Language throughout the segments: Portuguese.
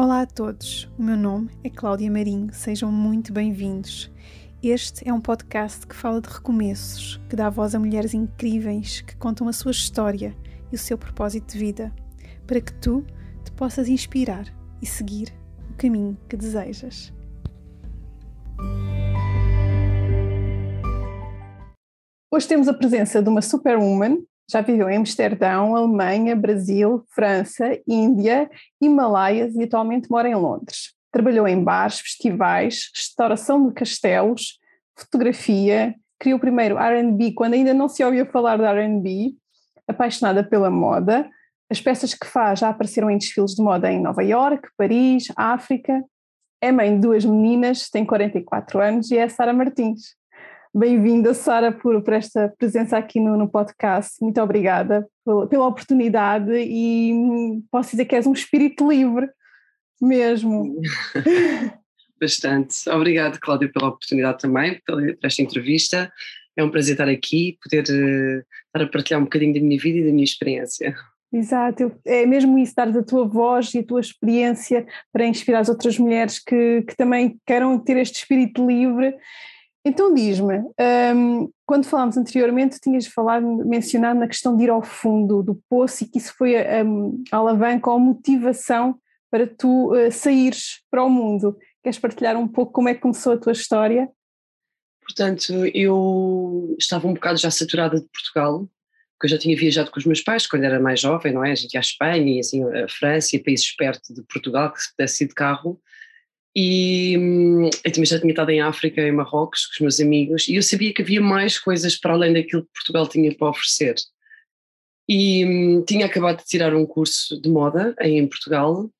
Olá a todos, o meu nome é Cláudia Marinho, sejam muito bem-vindos. Este é um podcast que fala de recomeços, que dá voz a mulheres incríveis que contam a sua história e o seu propósito de vida, para que tu te possas inspirar e seguir o caminho que desejas. Hoje temos a presença de uma superwoman já viveu em Amsterdão, Alemanha, Brasil, França, Índia, Himalaias e atualmente mora em Londres. Trabalhou em bares, festivais, restauração de castelos, fotografia, criou primeiro R&B quando ainda não se ouvia falar de R&B, apaixonada pela moda. As peças que faz já apareceram em desfiles de moda em Nova York, Paris, África. É mãe de duas meninas, tem 44 anos e é Sara Martins. Bem-vinda, Sara, por, por, esta presença aqui no, no podcast. Muito obrigada pela, pela, oportunidade e posso dizer que és um espírito livre mesmo. Bastante. Obrigada, Cláudia, pela oportunidade também, por esta entrevista. É um prazer estar aqui, poder uh, estar a partilhar um bocadinho da minha vida e da minha experiência. Exato, é mesmo isso, dar a tua voz e a tua experiência para inspirar as outras mulheres que, que também queiram ter este espírito livre então diz-me, um, quando falámos anteriormente, tinhas falado, mencionado na questão de ir ao fundo do poço e que isso foi a, a alavanca ou a motivação para tu uh, saíres para o mundo. Queres partilhar um pouco como é que começou a tua história? Portanto, eu estava um bocado já saturada de Portugal, porque eu já tinha viajado com os meus pais quando era mais jovem, não é? A gente ia à Espanha e assim, a França e países perto de Portugal, que se pudesse ir de carro. E hum, eu também já tinha estado em África, em Marrocos, com os meus amigos, e eu sabia que havia mais coisas para além daquilo que Portugal tinha para oferecer. E hum, tinha acabado de tirar um curso de moda em Portugal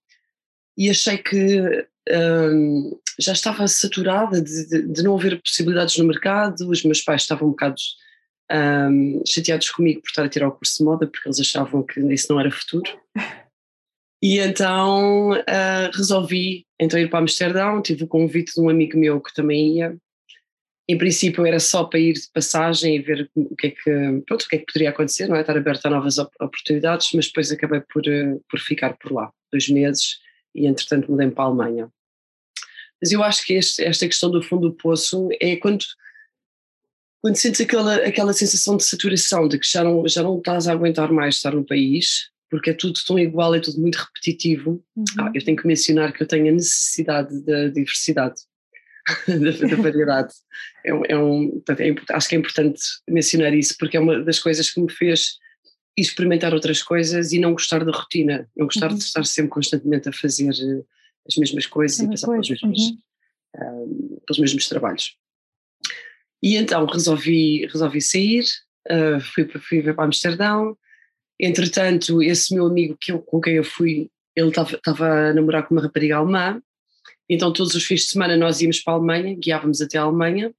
e achei que hum, já estava saturada de, de, de, não haver possibilidades no mercado. Os meus pais estavam um bocado hum, chateados comigo por estar a tirar o curso de moda, porque eles achavam que isso não era futuro. E então uh, resolvi então ir para Amsterdão, tive o convite de um amigo meu que também ia. Em princípio era só para ir de passagem e ver o que é que, pronto, o que, é que poderia acontecer, não é? estar aberto a novas oportunidades, mas depois acabei por, uh, por ficar por lá, dois meses, e entretanto mudei para a Alemanha. Mas eu acho que este, esta questão do fundo do poço é quando, quando sentes aquela, aquela sensação de saturação, de que já não, já não estás a aguentar mais estar no país, porque é tudo tão igual, é tudo muito repetitivo. Uhum. Ah, eu tenho que mencionar que eu tenho a necessidade da diversidade, da, da, variedade. É, é um, é, acho que é importante mencionar isso, porque é uma das coisas que me fez experimentar outras coisas e não gostar da rotina, não gostar uhum. de estar sempre constantemente a fazer eh, as mesmas coisas e passar pelos mesmos, uhum. um, pelos mesmos trabalhos. E então resolvi, resolvi sair, uh, fui, fui para Amsterdão, Entretanto, esse meu amigo que eu, com quem eu fui, ele estava a namorar com uma rapariga alemã, então todos os fins de semana nós íamos para a Alemanha, guiávamos até a Alemanha,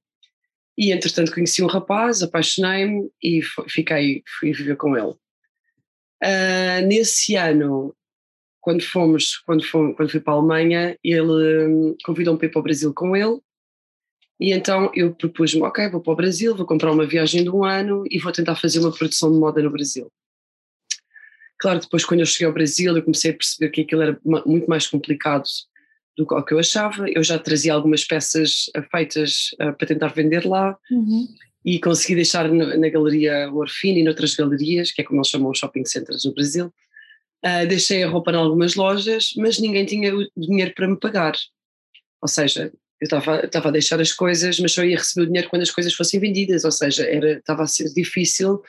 e entretanto conheci um rapaz, apaixonei-me e fiquei, fui viver com ele. Uh, nesse ano, quando fomos, quando, fomos, quando fui para a Alemanha, ele hum, convidou-me para ir para o Brasil com ele, e então eu propus-me, ok, vou para o Brasil, vou comprar uma viagem de um ano e vou tentar fazer uma produção de moda no Brasil. Claro, depois quando eu cheguei ao Brasil eu comecei a perceber que aquilo era muito mais complicado do que eu achava. Eu já trazia algumas peças eh, feitas uh, para tentar vender lá uhum. e consegui deixar na, na Galeria Orfina e noutras galerias, que é como eles chamam os shopping centers no Brasil. Uh, deixei a roupa em algumas lojas, mas ninguém tinha o dinheiro para me pagar. Ou seja, eu estava, estava a deixar as coisas, mas só ia receber o dinheiro quando as coisas fossem vendidas, ou seja, era, estava a ser difícil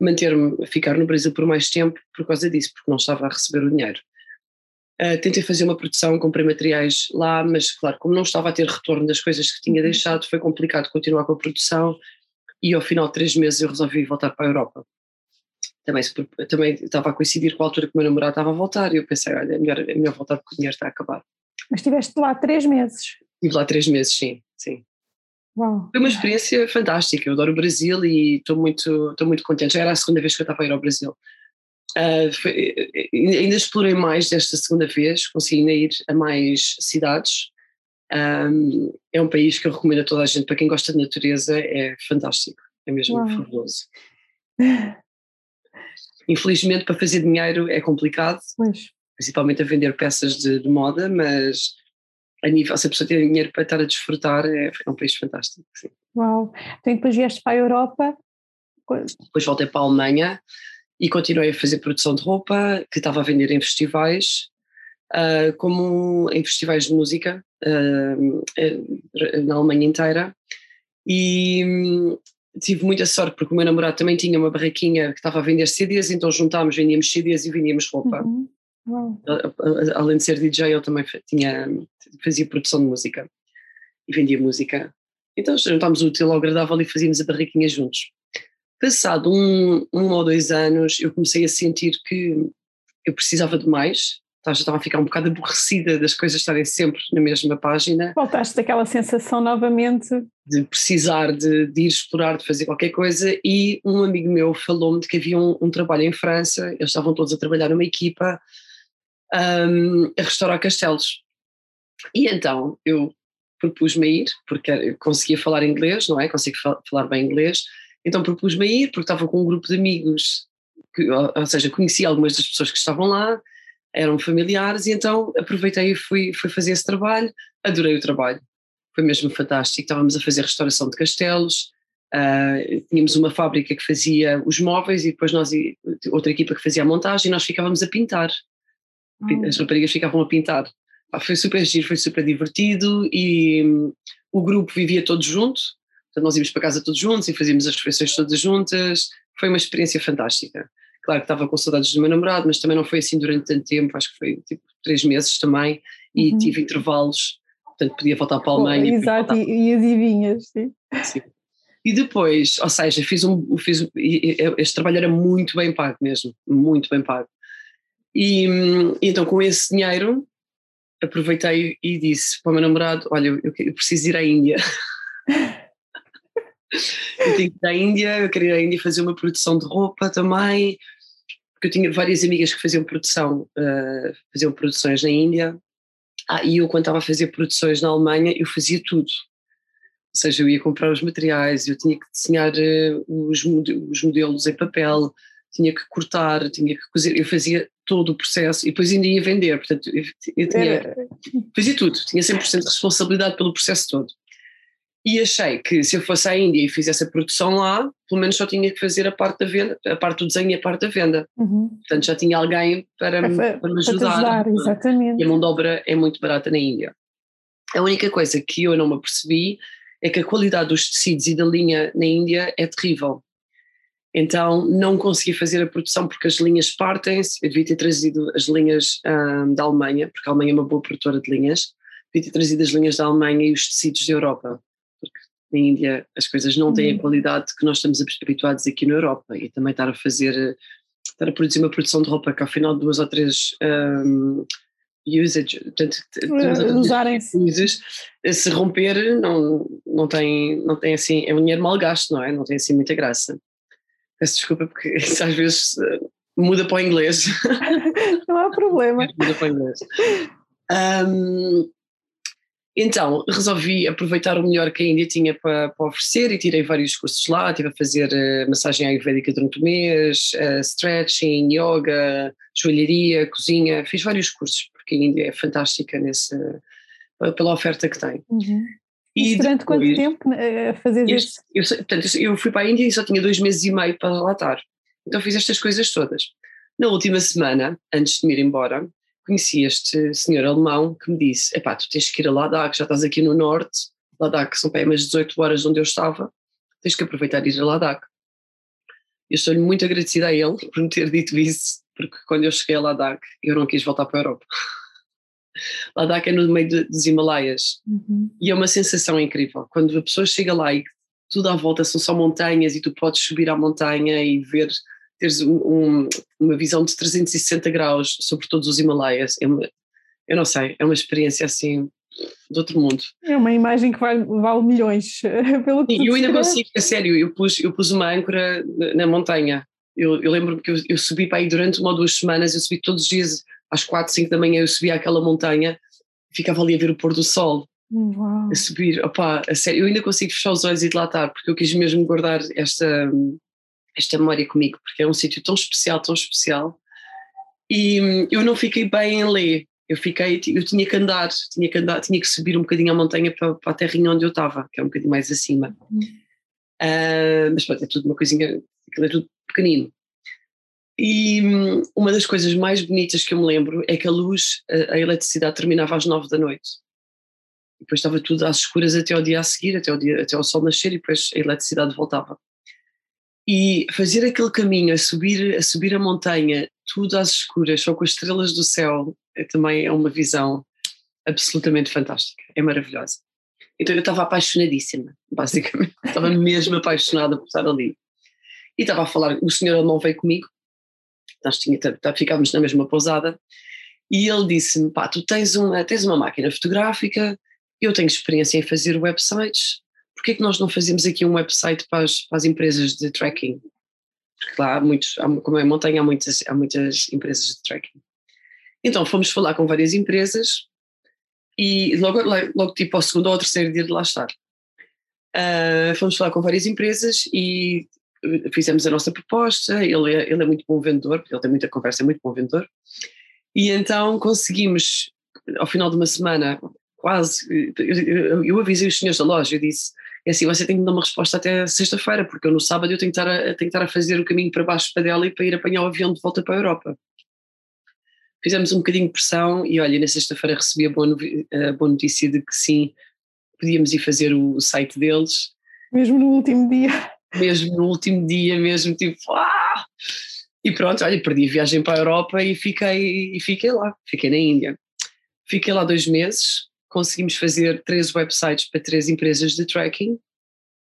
manter-me, ficar no Brasil por mais tempo por causa disso, porque não estava a receber o dinheiro. Uh, tentei fazer uma produção, comprei materiais lá, mas claro, como não estava a ter retorno das coisas que tinha uhum. deixado, foi complicado continuar com a produção e ao final de três meses eu resolvi voltar para a Europa. Também, também estava a coincidir com a altura que o meu namorado estava a voltar e eu pensei, olha, é melhor, é melhor voltar porque o dinheiro está a acabar. Mas estiveste lá três meses? Estive lá três meses, sim, sim. Uau. Foi uma experiência fantástica. Eu adoro o Brasil e estou muito, estou muito contente. Já era a segunda vez que eu estava a ir ao Brasil. Uh, foi, ainda explorei mais desta segunda vez, consegui ainda ir a mais cidades. Um, é um país que eu recomendo a toda a gente. Para quem gosta de natureza, é fantástico. É mesmo Uau. fabuloso. Infelizmente, para fazer dinheiro é complicado. Pois. principalmente a vender peças de, de moda, mas a nível, se a pessoa tem dinheiro para estar a desfrutar, é, é um país fantástico. Sim. Uau! Então depois vieste para a Europa? Depois voltei para a Alemanha e continuei a fazer produção de roupa que estava a vender em festivais, uh, como em festivais de música uh, na Alemanha inteira. E um, tive muita sorte porque o meu namorado também tinha uma barraquinha que estava a vender CDs, então juntámos, vendíamos CDs e vendíamos roupa. Uhum. Além de ser DJ, ele também tinha, fazia produção de música e vendia música. Então juntámos o útil ao agradável e fazíamos a barraquinha juntos. Passado um, um ou dois anos, eu comecei a sentir que eu precisava de mais, já estava a ficar um bocado aborrecida das coisas estarem sempre na mesma página. Voltaste daquela sensação novamente. De precisar de, de, ir explorar, de fazer qualquer coisa, e um amigo meu falou-me de que havia um, um, trabalho em França, eles estavam todos a trabalhar numa equipa um, a restaurar castelos. E então eu propus-me a ir, porque eu conseguia falar inglês, não é? Consigo falar bem inglês, então propus-me a ir, porque estava com um grupo de amigos, que, ou seja, conhecia algumas das pessoas que estavam lá, eram familiares, e então aproveitei e fui, fui fazer esse trabalho, adorei o trabalho, foi mesmo fantástico, estávamos a fazer restauração de castelos, uh, tínhamos uma fábrica que fazia os móveis e depois nós, outra equipa que fazia a montagem, e nós ficávamos a pintar. As raparigas ficavam a pintar. Ah, foi super giro, foi super divertido e um, o grupo vivia todos juntos, Portanto, nós íamos para casa todos juntos e fazíamos as refeições todas juntas. Foi uma experiência fantástica. Claro que estava com saudades do meu namorado, mas também não foi assim durante tanto tempo, acho que foi tipo três meses também, e uhum. tive intervalos, portanto podia voltar para a Alemanha. Oh, exato, e, adivinhas, sim. sim. E depois, ou seja, fiz um, fiz, este trabalho era muito bem pago mesmo, muito bem pago. E, e então com esse dinheiro aproveitei e disse para o meu namorado, olha, eu, eu preciso ir à Índia. eu tinha que ir à Índia, eu queria ir à Índia fazer uma produção de roupa também, porque eu tinha várias amigas que faziam produção, uh, faziam produções na Índia, ah, e eu quando estava a fazer produções na Alemanha, eu fazia tudo. Ou seja, eu ia comprar os materiais, eu tinha que desenhar uh, os, os modelos em papel, tinha que cortar, tinha que cozer, eu fazia todo o processo e depois ainda ia vender, portanto eu, eu tinha, fazia tudo, tinha 100% de responsabilidade pelo processo todo. E achei que se eu fosse à Índia e fizesse a produção lá, pelo menos só tinha que fazer a parte da venda, a parte do desenho e a parte da venda. Uhum. Portanto, já tinha alguém para, me, para me ajudar. Para ajudar exatamente. E a mão de obra é muito barata na Índia. A única coisa que eu não me apercebi é que a qualidade dos tecidos e da linha na Índia é terrível. Então não consegui fazer a produção porque as linhas partem-se. Eu devia ter trazido as linhas hum, da Alemanha, porque a Alemanha é uma boa produtora de linhas. Devia ter trazido as linhas da Alemanha e os tecidos da Europa porque na Índia as coisas não têm a uhum. qualidade que nós estamos habituados aqui na Europa e também estar a fazer, estar a produzir uma produção de roupa que ao final de duas ou três um, usage, portanto, usarem-se se romper não, não, tem, não tem assim, é um dinheiro mal gasto, não é? Não tem assim muita graça. Peço desculpa porque isso às vezes uh, muda para o inglês. não há problema. muda para o inglês. Um, então, resolvi aproveitar o melhor que a Índia tinha para, para oferecer e tirei vários cursos lá. Estive a fazer uh, massagem ayurvédica durante o mês, uh, stretching, yoga, joalharia, cozinha. Fiz vários cursos, porque a Índia é fantástica nesse, pela oferta que tem. Uhum. E durante depois, quanto tempo eh, a fazer isso? Eu, portanto, eu fui para a Índia e só tinha dois meses e meio para lá estar. Então fiz estas coisas todas. Na última semana, antes de me ir embora, conheci este senhor alemão que me disse: Epá, tu tens que ir a Ladakh, já estás aqui no norte, Ladakh são bem mais 18 horas onde eu estava, tens que aproveitar e ir a Ladakh. Eu estou-lhe muito agradecida a ele por me ter dito isso, porque quando eu cheguei a Ladakh eu não quis voltar para a Europa. Ladakh é no meio de, dos Himalaias uhum. e é uma sensação incrível. Quando a pessoa chega lá e tudo à volta são só montanhas e tu podes subir à montanha e ver teres um, um, uma visão de 360 graus sobre todos os Himalaias, é uma, eu não sei, é uma experiência assim de outro mundo. É uma imagem que vale, vale milhões, pelo que E eu ainda consigo, a sério, eu pus, eu pus uma âncora na, na montanha. Eu, eu lembro-me que eu, eu, subi para aí durante uma ou duas semanas, eu subi todos os dias, às quatro, cinco da manhã, eu subia aquela montanha, ficava ali a ver o pôr do sol. Uau. A subir, opá, a sério, eu ainda consigo fechar os olhos e dilatar, porque eu quis mesmo guardar esta, esta memória comigo, porque é um sítio tão especial, tão especial. E hum, eu não fiquei bem em ler. Eu fiquei, eu tinha que andar, tinha que andar, tinha que subir um bocadinho a montanha para, para a terrinha onde eu estava, que é um bocadinho mais acima. Uhum. Uh, mas pronto, é tudo uma coisinha, aquilo é tudo pequenino. E hum, uma das coisas mais bonitas que eu me lembro é que a luz, a, eletricidade terminava às nove da noite. E depois estava tudo às escuras até ao dia a seguir, até o, dia, até o sol nascer e depois a eletricidade voltava. E fazer aquele caminho, a subir, a subir a montanha, tudo às escuras, só com as estrelas do céu, é, também é uma visão absolutamente fantástica, é maravilhosa. Então eu estava apaixonadíssima, basicamente, estava mesmo apaixonada por estar ali. E estava a falar, o senhor não veio comigo, nós tinha, ficámos na mesma pousada, e ele disse-me, pá, tu tens uma, tens uma máquina fotográfica, eu tenho experiência em fazer websites, porquê é que nós não fazemos aqui um website para as, para as empresas de tracking? Porque lá há muitos, como é montanha, há muitas, há muitas empresas de tracking. Então fomos falar com várias empresas e logo, logo tipo ao segundo ou ao terceiro dia de lá estar. Uh, fomos falar com várias empresas e fizemos a nossa proposta, ele é, ele é muito bom vendedor, ele tem muita conversa, é muito bom vendedor, e então conseguimos, ao final de uma semana, quase, eu, eu avisei os senhores da loja, eu disse, é assim, você tem que me dar uma resposta até sexta-feira, porque eu no sábado eu tenho que, estar a, tenho que estar a fazer o caminho para baixo para dela e para ir apanhar o avião de volta para a Europa. Fizemos um bocadinho de pressão e olha, na sexta-feira recebi a boa, a boa notícia de que sim, podíamos ir fazer o site deles. Mesmo no último dia mesmo no último dia, mesmo tipo, ah! E pronto, olha, perdi a viagem para a Europa e fiquei, e fiquei lá, fiquei na Índia. Fiquei lá dois meses, conseguimos fazer três websites para três empresas de tracking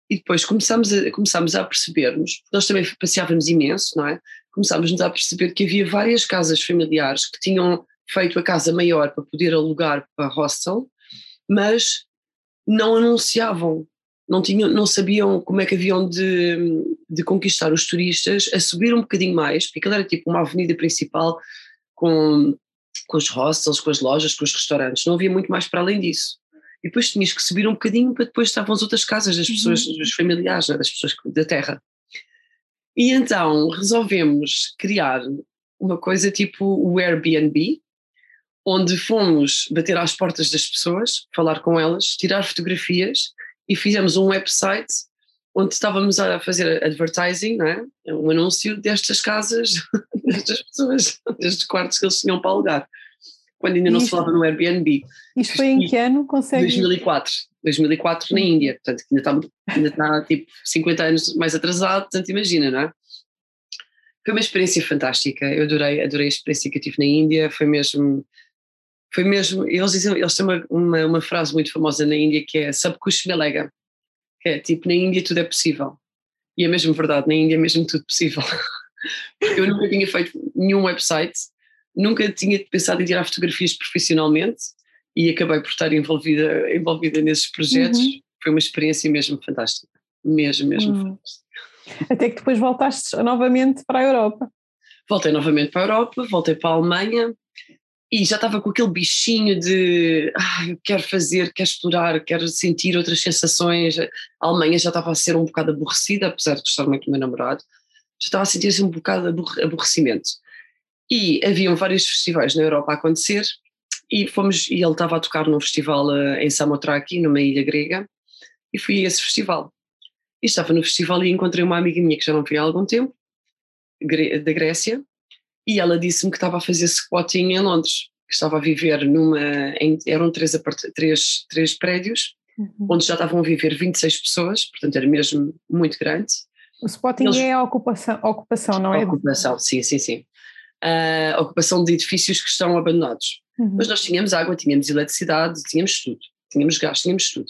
e depois começámos a, começámos a percebermos, nós também passeávamos imenso, não é? Começámos a perceber que havia várias casas familiares que tinham feito a casa maior para poder alugar para hostel, mas não anunciavam não, tinham, não sabiam como é que haviam de, de conquistar os turistas a subir um bocadinho mais, porque aquilo era tipo uma avenida principal com, com os hostels, com as lojas, com os restaurantes, não havia muito mais para além disso. E depois tinhas que subir um bocadinho para depois estavam as outras casas das pessoas, uhum. dos familiares, né, das pessoas da terra. E então resolvemos criar uma coisa tipo o Airbnb, onde fomos bater às portas das pessoas, falar com elas, tirar fotografias e fizemos um website onde estávamos a fazer advertising, não é? um anúncio destas casas, destas pessoas, destes quartos que eles tinham para alugar, quando ainda não se falava no Airbnb. Isto foi em que ano? Consegue? 2004, 2004 na Índia, portanto ainda está, ainda está tipo 50 anos mais atrasado, portanto imagina, não é? Foi uma experiência fantástica, eu adorei, adorei a experiência que eu tive na Índia, foi mesmo foi mesmo, eles dizem, eles têm uma, uma, uma, frase muito famosa na Índia que é Sabkush Melega, que é tipo, na Índia tudo é possível. E é mesmo verdade, na Índia é mesmo tudo possível. eu nunca tinha feito nenhum website, nunca tinha pensado em tirar fotografias profissionalmente e acabei por estar envolvida, envolvida nesses projetos. Uhum. Foi uma experiência mesmo fantástica, mesmo, mesmo uhum. fantástica. Até que depois voltaste novamente para a Europa. Voltei novamente para a Europa, voltei para a Alemanha, e já estava com aquele bichinho de ah, eu quero fazer, quero explorar, quero sentir outras sensações. A Alemanha já estava a ser um bocado aborrecida, apesar de gostar muito do meu namorado, já estava a sentir assim um bocado de aborrecimento. E haviam vários festivais na Europa a acontecer e fomos e ele estava a tocar num festival uh, em Samothraki, numa ilha grega, e fui a esse festival. E estava no festival e encontrei uma amiga minha que já não vi há algum tempo, da Grécia, e ela disse-me que estava a fazer squatting em Londres, que estava a viver numa. Em, eram três, três, três prédios, uhum. onde já estavam a viver 26 pessoas, portanto era mesmo muito grande. O squatting Eles, é a ocupação, ocupação, não é? Ocupação, sim, sim, sim. A ocupação de edifícios que estão abandonados. Uhum. Mas nós tínhamos água, tínhamos eletricidade, tínhamos tudo. Tínhamos gás, tínhamos tudo.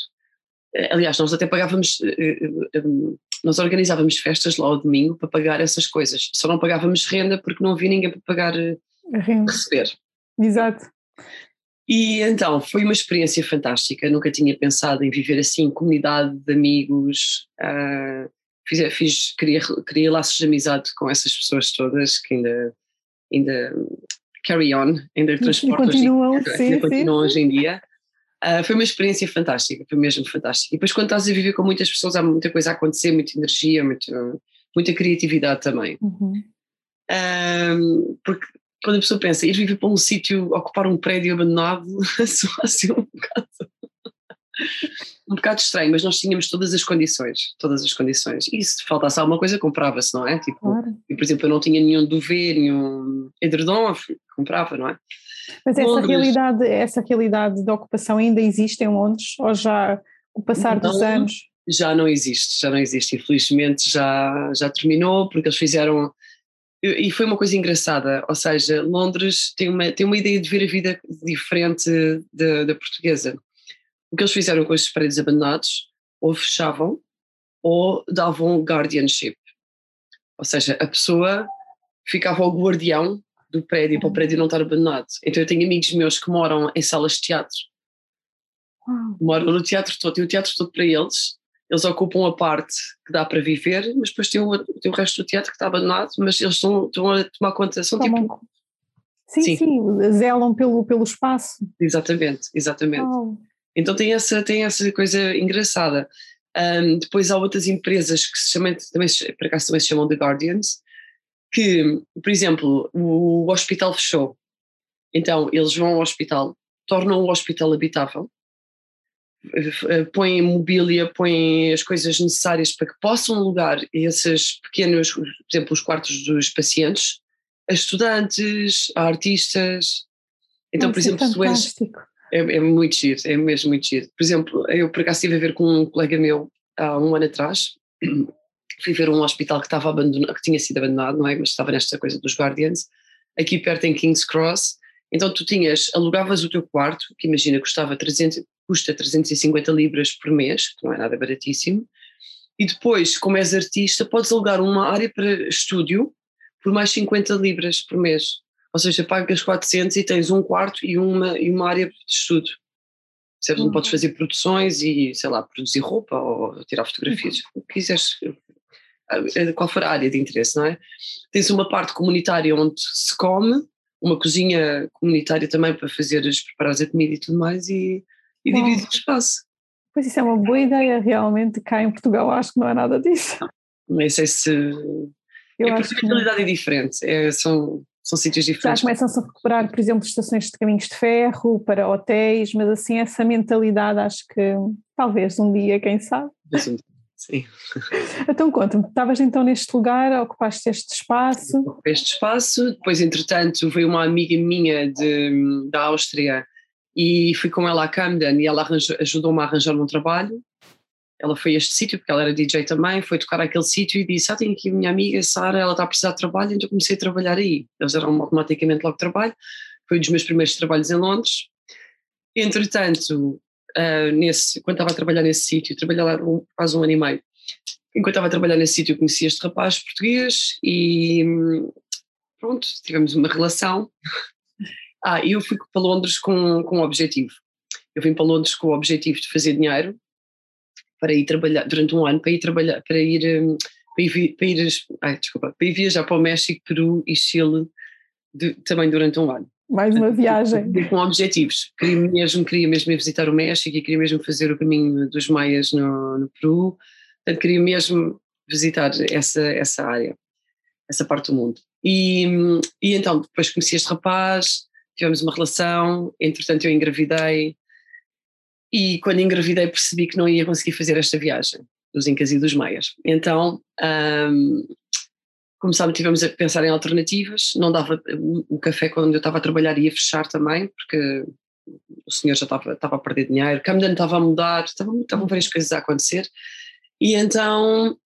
Eh, aliás, nós até pagávamos, eh, eh, nós organizávamos festas lá ao domingo para pagar essas coisas. Só não pagávamos renda porque não havia ninguém para pagar, renda. receber. Exato. E então foi uma experiência fantástica. Nunca tinha pensado em viver assim, comunidade de amigos. Uh, fiz, fiz criei, criei laços de amizade com essas pessoas todas que ainda, ainda carry on, ainda transportam continuam, hoje, sim, ainda continuam sim. hoje em dia. Uh, foi uma experiência fantástica, foi mesmo fantástica. E depois, quando estás a viver com muitas pessoas, há muita coisa a acontecer, muita energia, muito, muita criatividade também. Uhum. Um, porque quando a pessoa pensa ir viver para um sítio, ocupar um prédio abandonado, soa assim um bocado, um bocado estranho, mas nós tínhamos todas as condições, todas as condições. E se faltasse alguma coisa, comprava-se, não é? Tipo, claro. e, por exemplo, eu não tinha nenhum duvet, nenhum edredom, comprava, não é? Mas essa realidade, essa realidade de ocupação ainda existe em Londres ou já o passar não, dos anos? Já não existe, já não existe. Infelizmente já, já terminou porque eles fizeram e foi uma coisa engraçada, ou seja, Londres tem uma, tem uma ideia de ver a vida diferente da, da portuguesa. O que eles fizeram com estes prédios abandonados, ou fechavam, ou davam guardianship. Ou seja, a pessoa ficava o guardião do prédio para o prédio não estar abandonado. Então eu tenho amigos meus que moram em salas de teatro. Moram no teatro todo, tem o teatro todo para eles eles ocupam a parte que dá para viver, mas depois tem o, tem o resto do teatro que está abandonado, mas eles estão, estão a tomar conta, são tipo... Sim, sim, sim, zelam pelo, pelo espaço. Exatamente, exatamente. Oh. Então tem essa, tem essa coisa engraçada. Um, depois há outras empresas que se chamam, também, por acaso também se chamam The Guardians, que, por exemplo, o, hospital fechou. Então eles vão ao hospital, tornam o hospital habitável, eh, põem mobília, põem as coisas necessárias para que possam alugar esses pequenos, por exemplo, os quartos dos pacientes, a estudantes, a artistas. Então, por exemplo, se és, é, é muito giro, é mesmo muito giro. Por exemplo, eu por acaso estive a ver com um colega meu há um ano atrás, fui ver um hospital que estava abandonado, que tinha sido abandonado, não é? Mas estava nesta coisa dos Guardians, aqui perto em King's Cross. Então tu tinhas, alugavas o teu quarto, que imagina custava 300, custa 350 libras por mês, que não é nada baratíssimo, e depois, como és artista, podes alugar uma área para estúdio por mais 50 libras por mês. Ou seja, pagas 400 e tens um quarto e uma, e uma área de estudo. Percebes? Uhum. Não podes fazer produções e, sei lá, produzir roupa ou tirar fotografias, uhum. o que quiseres, qual for a área de interesse, não é? Tens uma parte comunitária onde se come, uma cozinha comunitária também para fazeres, preparares a comida e tudo mais, e e Bom, divide o espaço. Pois isso é uma boa ideia, realmente, cá em Portugal acho que não é nada disso. Não sei se. Eu é porque a realidade é diferente, é, são, são sítios diferentes. Já começam-se a recuperar, por exemplo, estações de caminhos de ferro para hotéis, mas assim, essa mentalidade acho que talvez um dia, quem sabe. Sim. Então conta-me, estavas então neste lugar, ocupaste este espaço? Este espaço, depois entretanto veio uma amiga minha de, da Áustria e fui com ela a Camden e ela ajudou-me a arranjar um trabalho. Ela foi a este sítio, porque ela era DJ também, foi tocar aquele sítio e disse: Ah, tenho aqui a minha amiga Sara, ela está a precisar de trabalho, então comecei a trabalhar aí. Eles deram automaticamente logo trabalho, foi um dos meus primeiros trabalhos em Londres. Entretanto, uh, nesse, quando estava a trabalhar nesse sítio, trabalhei lá um, quase um ano e meio. Enquanto estava a trabalhar nesse sítio, conheci este rapaz português e pronto, tivemos uma relação ah, eu fui para Londres com, com um objetivo. Eu vim para Londres com o objetivo de fazer dinheiro para ir trabalhar durante um ano, para ir trabalhar, para ir, hum, para ir, para ir, ai, desculpa, para ir viajar para o México, Peru e Chile de, também durante um ano. Mais uma viagem. Com objetivos. Queria mesmo, queria mesmo ir visitar o México e queria mesmo fazer o caminho dos Maias no, no Peru. Portanto, queria mesmo visitar essa, essa área, essa parte do mundo. E, hum, e então, depois conheci este rapaz, tivemos uma relação, entretanto eu engravidei e quando engravidei percebi que não ia conseguir fazer esta viagem dos Incas e dos Maias. Então um, começámos, tivemos a pensar em alternativas, não dava, o café quando eu estava a trabalhar ia fechar também, porque o senhor já estava, estava a perder dinheiro, Camden estava a mudar, estavam, estavam várias coisas a acontecer, e então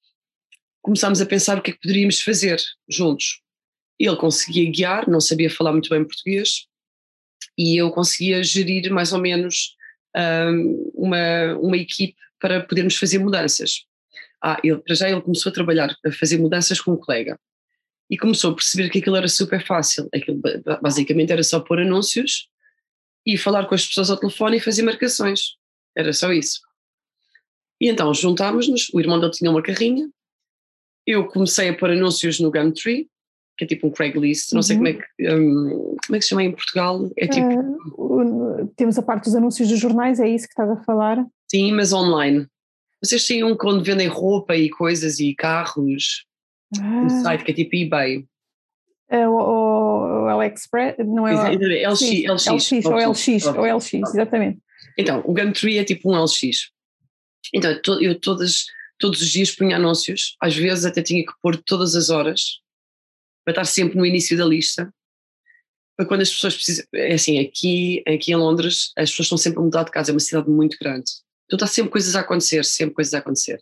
começámos a pensar o que é que poderíamos fazer juntos. Ele conseguia guiar, não sabia falar muito bem português, e eu conseguia gerir mais ou menos um, uma, uma equipe para podermos fazer mudanças. Ah, ele, para já ele começou a trabalhar, a fazer mudanças com um colega e começou a perceber que aquilo era super fácil. Aquilo basicamente era só pôr anúncios e falar com as pessoas ao telefone e fazer marcações. Era só isso. E então juntámos-nos, o irmão dele tinha uma carrinha, eu comecei a pôr anúncios no Gumtree que é tipo um Craigslist, não sei como é uhum. que, um, como é que se chama em Portugal, é tipo... Uh, temos a parte dos anúncios dos jornais, é isso que estás a falar? Sim, mas online. Vocês têm um onde vendem roupa e coisas e carros, ah. um site que é tipo eBay. É o, o Express, não é? LX, LX, LX, ou LX, ou LX, exatamente. Então, o Gumtree é tipo um LX. Então, eu todas, todos os dias punha anúncios, às vezes até tinha que pôr todas as horas, para estar sempre no início da lista, para quando as pessoas precisam. É assim, aqui, aqui em Londres, as pessoas estão sempre a mudar de casa, é uma cidade muito grande. Então está sempre coisas a acontecer, sempre coisas a acontecer.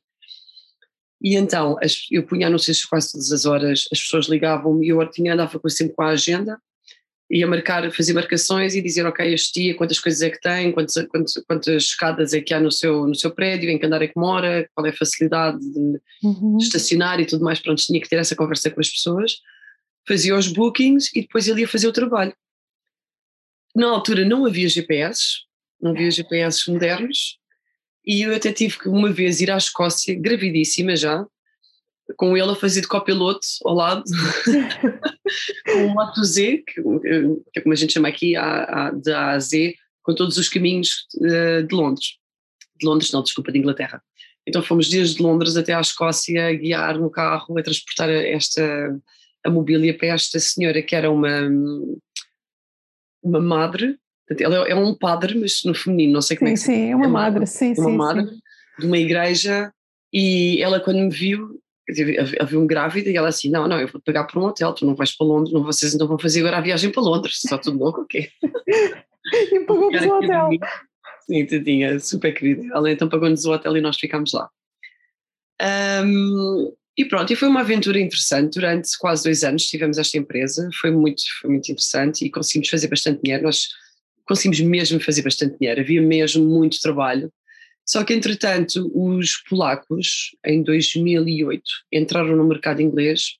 E então as, eu punha anúncios quase todas as horas, as pessoas ligavam-me e eu tinha, andava sempre com a agenda, ia marcar, fazer marcações e dizer, ok, este dia quantas coisas é que tem, quantas, quantas, quantas escadas é que há no seu, no seu prédio, em que andar é que mora, qual é a facilidade de, uhum. estacionar e tudo mais, pronto, tinha que ter essa conversa com as pessoas, fazia os bookings e depois ele ia fazer o trabalho. Na altura não havia GPS, não havia GPS modernos, e eu até tive que uma vez ir à Escócia, gravidíssima já, com ele a fazer de copiloto ao lado, com o Moto Z, que, que é como a gente chama aqui, a, a, de A a Z, com todos os caminhos de, eh, de Londres. De Londres, não, desculpa, de Inglaterra. Então fomos desde Londres até à Escócia a guiar no carro, a transportar esta a mobília para esta senhora que era uma uma madre ela é um padre, mas no feminino, não sei como sim, é que Sim, é uma é madre, sim, uma sim. madre sim. de uma igreja e ela quando me viu, havia-me grávida e ela assim, não, não, eu vou pagar para um hotel, tu não vais para Londres, não, vocês não vão fazer agora a viagem para Londres, está tudo louco o quê? e pagou-nos o hotel. Sim, tadinha, super querida. Ela então pagou-nos o hotel e nós ficámos lá. Um, e pronto, e foi uma aventura interessante. Durante quase dois anos tivemos esta empresa, foi muito, foi muito interessante e conseguimos fazer bastante dinheiro. Nós conseguimos mesmo fazer bastante dinheiro, havia mesmo muito trabalho. Só que, entretanto, os polacos, em 2008, entraram no mercado inglês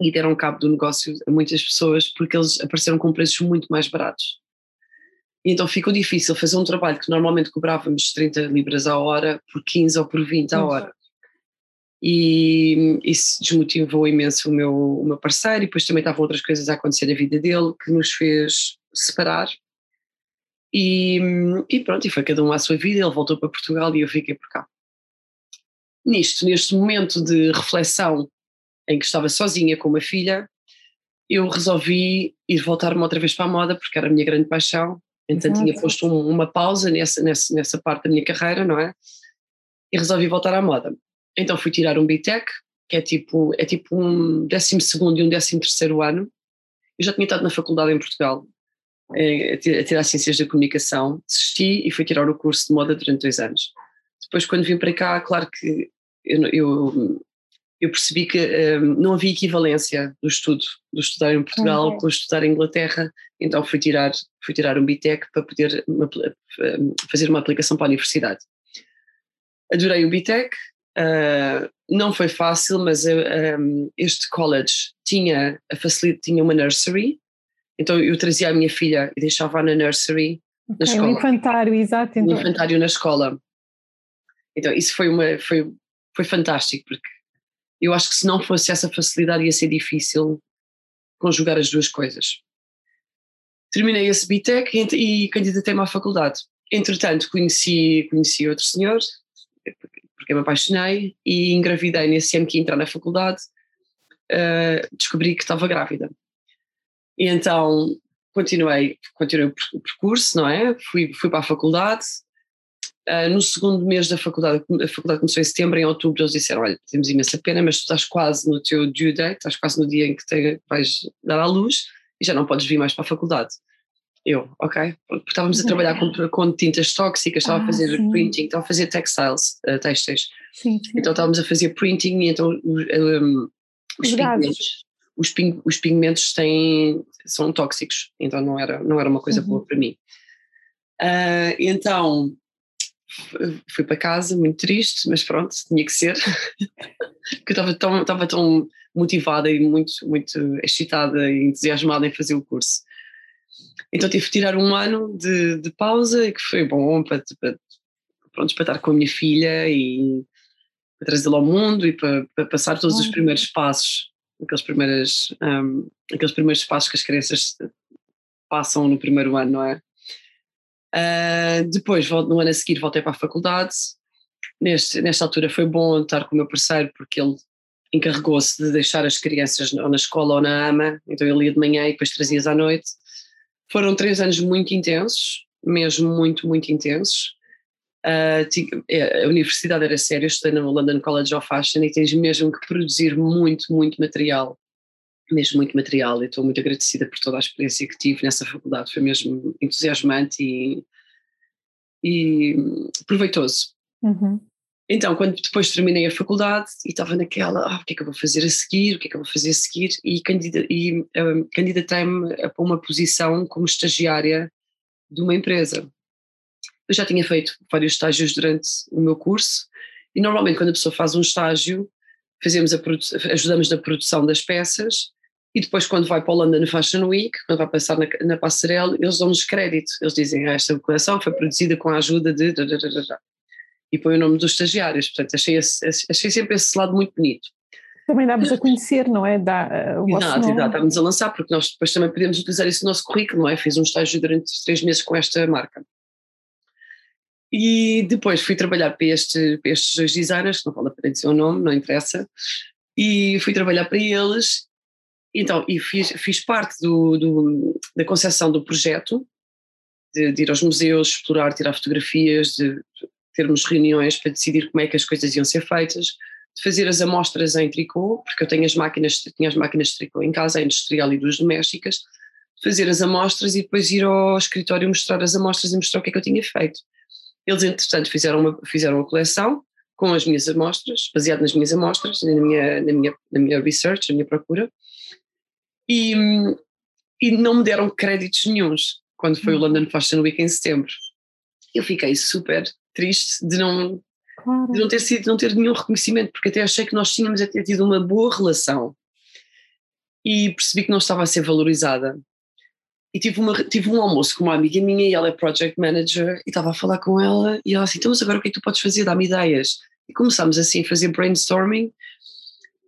e deram cabo do negócio a muitas pessoas porque eles apareceram com preços muito mais baratos. E então ficou difícil fazer um trabalho que normalmente cobrávamos 30 libras a hora por 15 ou por 20 a hora. E isso desmotivou imenso o meu, o meu parceiro, e depois também estavam outras coisas a acontecer na vida dele que nos fez separar e, e pronto, e foi cada um à sua vida, ele voltou para Portugal e eu fiquei por cá. Nisto, neste momento de reflexão em que estava sozinha com uma filha, eu resolvi ir voltar-me outra vez para a moda, porque era a minha grande paixão. Então Exato. tinha posto um, uma pausa nessa, nessa, nessa parte da minha carreira, não é? E resolvi voltar à moda. Então fui tirar um BTEC, que é tipo, é tipo um décimo segundo e um décimo terceiro ano. Eu já tinha estado na faculdade em Portugal, a tirar Ciências da Comunicação, desisti e fui tirar o curso de moda durante dois anos. Depois, quando vim para cá, claro que eu, eu, eu percebi que um, não havia equivalência do estudo, do estudar em Portugal uhum. com o estudar em Inglaterra, então fui tirar, fui tirar um BTEC para poder uma, hum, fazer uma aplicação para a universidade. Adorei o BTEC, uh, não foi fácil, mas uh, um, este college tinha, a facilidade, tinha uma nursery, então eu trazia a minha filha e deixava na nursery, okay, na escola. No infantário, exato. Então. No infantário na escola. Então isso foi, uma, foi, foi fantástico, porque eu acho que se não fosse essa facilidade ia ser difícil conjugar as duas coisas. Terminei esse BTEC e, e candidatei-me à faculdade. Entretanto, conheci, conheci outro senhor, porque me apaixonei, e engravidei nesse ano que ia entrar na faculdade, uh, descobri que estava grávida. E então continuei, continuei o percurso, não é? Fui, fui para a faculdade. Uh, no segundo mês da faculdade, a faculdade começou em setembro, em outubro eles disseram, olha, temos imensa pena, mas tu estás quase no teu due date, estás quase no dia em que te, vais dar à luz e já não podes vir mais para a faculdade. Eu, ok, porque estávamos a trabalhar com, com tintas tóxicas, estava ah, a fazer sim. printing, estava a fazer textiles, uh, textos. Sim, sim. Então estávamos a fazer printing e então um, os, os pigmentos, os, os pigmentos têm, são tóxicos, então não era, não era uma coisa uhum. boa para mim. Uh, então fui para casa muito triste, mas pronto, tinha que ser, porque eu estava tão, estava tão motivada e muito, muito excitada e entusiasmada em fazer o curso. Então tive que tirar um ano de, de pausa que foi bom para, para, pronto, para estar com a minha filha e para trazê-la ao mundo e para, para passar todos os primeiros passos aqueles primeiros, um, aqueles primeiros passos que as crianças passam no primeiro ano, não é? Uh, depois, no ano a seguir, voltei para a faculdade. Neste, nesta altura foi bom estar com o meu parceiro, porque ele encarregou-se de deixar as crianças ou na escola ou na AMA, então eu lia de manhã e depois trazias à noite. Foram três anos muito intensos, mesmo muito, muito intensos. Uh, a universidade era séria, estudei no London College of Fashion e tens mesmo que produzir muito, muito material, mesmo muito material, e estou muito agradecida por toda a experiência que tive nessa faculdade, foi mesmo entusiasmante e, e proveitoso. Uhum. Então, quando depois terminei a faculdade e estava naquela, ah, o que é que eu vou fazer a seguir, o que é que eu vou fazer a seguir, e, candida, e um, candidatei-me para uma posição como estagiária de uma empresa. Eu já tinha feito vários estágios durante o meu curso e normalmente quando a pessoa faz um estágio, fazemos a ajudamos na produção das peças e depois quando vai para o London Fashion Week, quando vai passar na, na passarela, eles dão-nos crédito, eles dizem ah, esta coleção foi produzida com a ajuda de... E põe o nome dos estagiários, portanto achei, achei sempre esse lado muito bonito. Também dá-nos a conhecer, não é? Dá, uh, exato, exato, dá-nos a lançar, porque nós depois também podemos utilizar isso no nosso currículo, não é? Fiz um estágio durante três meses com esta marca. E depois fui trabalhar para, este, para estes dois designers, não vale a pena dizer o nome, não interessa, e fui trabalhar para eles, então, e fiz, fiz parte do, do, da concepção do projeto, de, de, ir aos museus, explorar, tirar fotografias, de termos reuniões para decidir como é que as coisas iam ser feitas, de fazer as amostras em tricô, porque eu tenho as máquinas, tinha as máquinas de tricô em casa, a industrial e duas domésticas, fazer as amostras e depois ir ao escritório mostrar as amostras e mostrar o que é que eu tinha feito. Eles, entretanto, fizeram uma, fizeram uma coleção com as minhas amostras, baseado nas minhas amostras, na minha, na minha, na minha research, na minha procura, e, e não me deram créditos nenhums quando foi o uhum. London Fashion Week em setembro. Eu fiquei super triste de não, claro. de não ter sido, de não ter nenhum reconhecimento, porque até achei que nós tínhamos até tido uma boa relação e percebi que não estava a ser valorizada e tive, uma, tive um almoço com uma amiga minha e ela é project manager e estava a falar com ela e ela assim, então mas agora o que é que tu podes fazer? Dá-me ideias. E começámos assim a fazer brainstorming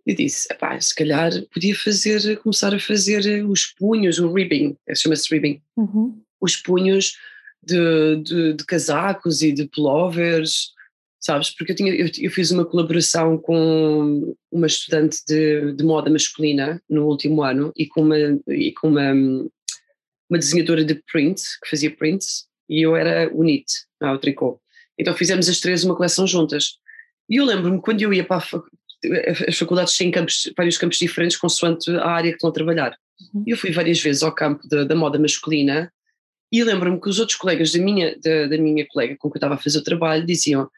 e disse, se calhar podia fazer, começar a fazer os punhos, o ribbing, é, chama-se ribbing, uhum. os punhos de, de, de, casacos e de pullovers, sabes? Porque eu, tinha, eu, eu, fiz uma colaboração com uma estudante de, de moda masculina no último ano e com uma, e com uma uma desenhadora de print, que fazia prints, e eu era o knit, não, o tricô. Então fizemos as três uma coleção juntas. E eu lembro-me quando eu ia para fac... as faculdades têm campos, vários campos diferentes consoante a área que estão a trabalhar. Uhum. Eu fui várias vezes ao campo da, da moda masculina e lembro-me que os outros colegas da minha, da, da, minha colega com que eu estava a fazer o trabalho diziam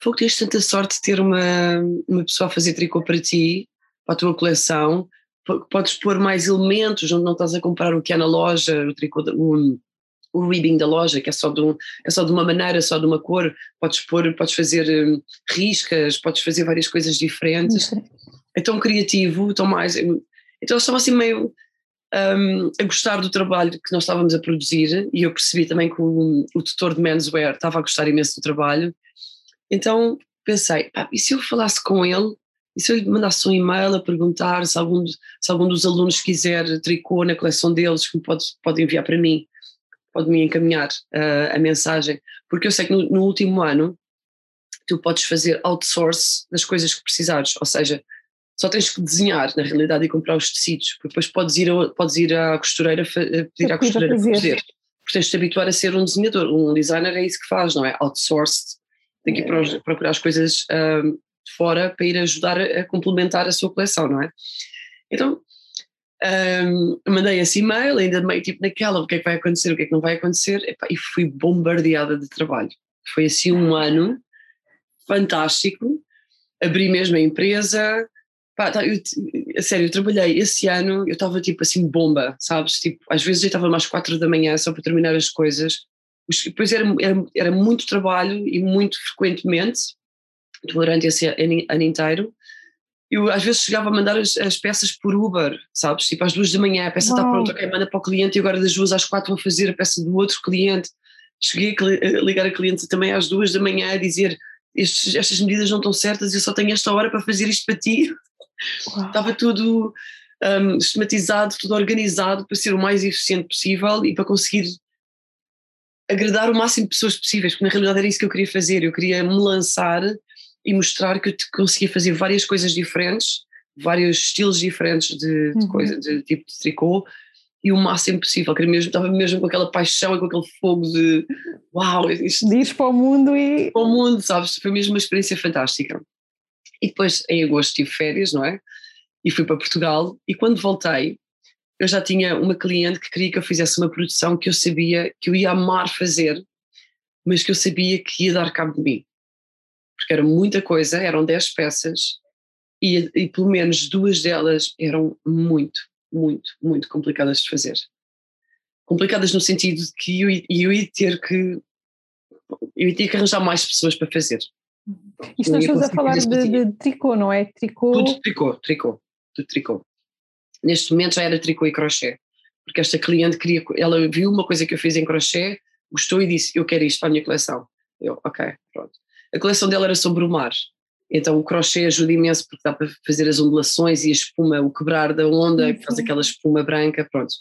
que tens tanta sorte de ter uma, uma pessoa a fazer tricô para ti, para a tua coleção, podes pôr mais elementos, onde não estás a comprar o que é na loja, o tricô, o, o ribbing da loja, que é só, de um, é só de uma maneira, só de uma cor, podes pôr, podes fazer um, riscas, podes fazer várias coisas diferentes. É tão criativo, tão mais. Então eu estava assim meio um, a gostar do trabalho que nós estávamos a produzir e eu percebi também que o, o tutor de menswear estava a gostar imenso do trabalho. Então pensei, pá, e se eu falasse com ele e se eu lhe mandasse um e-mail a perguntar se algum, se algum dos alunos quiser tricô na coleção deles, que pode, pode enviar para mim, pode me encaminhar uh, a mensagem, porque eu sei que no, no, último ano tu podes fazer outsource das coisas que precisares, ou seja, só tens que desenhar na realidade e comprar os tecidos, porque depois podes ir, a, podes ir à costureira, pedir à costureira fazer. fazer. Porque tens de te habituar a ser um desenhador, um designer é isso que faz, não é? Outsourced, tem que ir é. procurar as coisas ah, de fora para ir ajudar a, complementar a sua coleção, não é? Então, um, mandei esse e-mail, ainda meio tipo naquela, o que é que vai acontecer, o que é que não vai acontecer, e fui bombardeada de trabalho. Foi assim um ano fantástico, abri mesmo a empresa, pá, tá, eu, a sério, eu trabalhei esse ano, eu estava tipo assim bomba, sabes, tipo, às vezes eu estava mais quatro da manhã só para terminar as coisas, depois era, era, era muito trabalho e muito frequentemente, durante esse ano inteiro, eu às vezes chegava a mandar as, as, peças por Uber, sabes? Tipo às duas da manhã, a peça está pronta, ok, manda para o cliente e agora das duas às quatro vou fazer a peça do outro cliente. Cheguei a ligar a cliente também às duas da manhã a dizer estes, estas medidas não estão certas, eu só tenho esta hora para fazer isto para ti. Uau. Estava tudo um, sistematizado, tudo organizado para ser o mais eficiente possível e para conseguir agradar o máximo de pessoas possíveis, porque na realidade era isso que eu queria fazer, eu queria me lançar e mostrar que eu conseguia fazer várias coisas diferentes vários estilos diferentes de, de uhum. coisa, de tipo de tricô, e o máximo possível, queria mesmo, estava mesmo com aquela paixão e com aquele fogo de uau, isto, de ir para o mundo e. Para o mundo, sabes? Foi mesmo uma experiência fantástica. E depois, em agosto, tive férias, não é? E fui para Portugal, e quando voltei, eu já tinha uma cliente que queria que eu fizesse uma produção que eu sabia que eu ia amar fazer, mas que eu sabia que ia dar cabo de mim. Porque era muita coisa, eram 10 peças, e, e pelo menos duas delas eram muito, muito, muito complicadas de fazer. Complicadas no sentido de que eu, eu ia ter que eu ia ter que arranjar mais pessoas para fazer. Isto nós estamos a falar de, de, tricô, não é? Tricô. Tudo tricô, tricô, tudo tricô. Neste momento já era tricô e crochê, porque esta cliente queria, ela viu uma coisa que eu fiz em crochê, gostou e disse: Eu quero isto para a minha coleção. Eu, ok, pronto. A coleção dela era sobre o mar, então o crochê ajuda imenso porque dá para fazer as ondulações e a espuma, o quebrar da onda, uhum. que faz aquela espuma branca, pronto.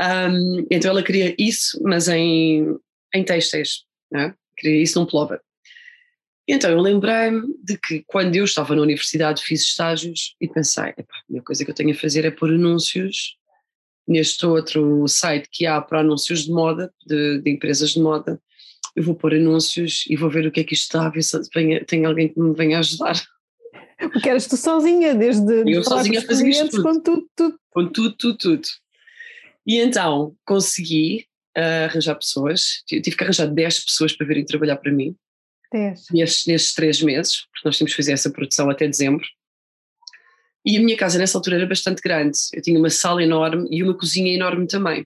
Um, então ela queria isso, mas em, em têxteis, né? queria isso num plover. Então eu lembrei-me de que quando eu estava na universidade fiz estágios e pensei, a melhor coisa que eu tenho a fazer é pôr anúncios neste outro site que há para anúncios de moda, de, de empresas de moda, eu vou pôr anúncios e vou ver o que é que isto está, a ver se tem alguém que me venha ajudar. Porque eras tu sozinha, desde eu sozinha a fazer isto tudo. com tudo, tudo. Com tudo, tudo, tudo. E então consegui uh, arranjar pessoas, tive que arranjar 10 pessoas para virem trabalhar para mim. 10. Nestes, nestes três meses, porque nós tínhamos que fazer essa produção até dezembro. E a minha casa nessa altura era bastante grande. Eu tinha uma sala enorme e uma cozinha enorme também.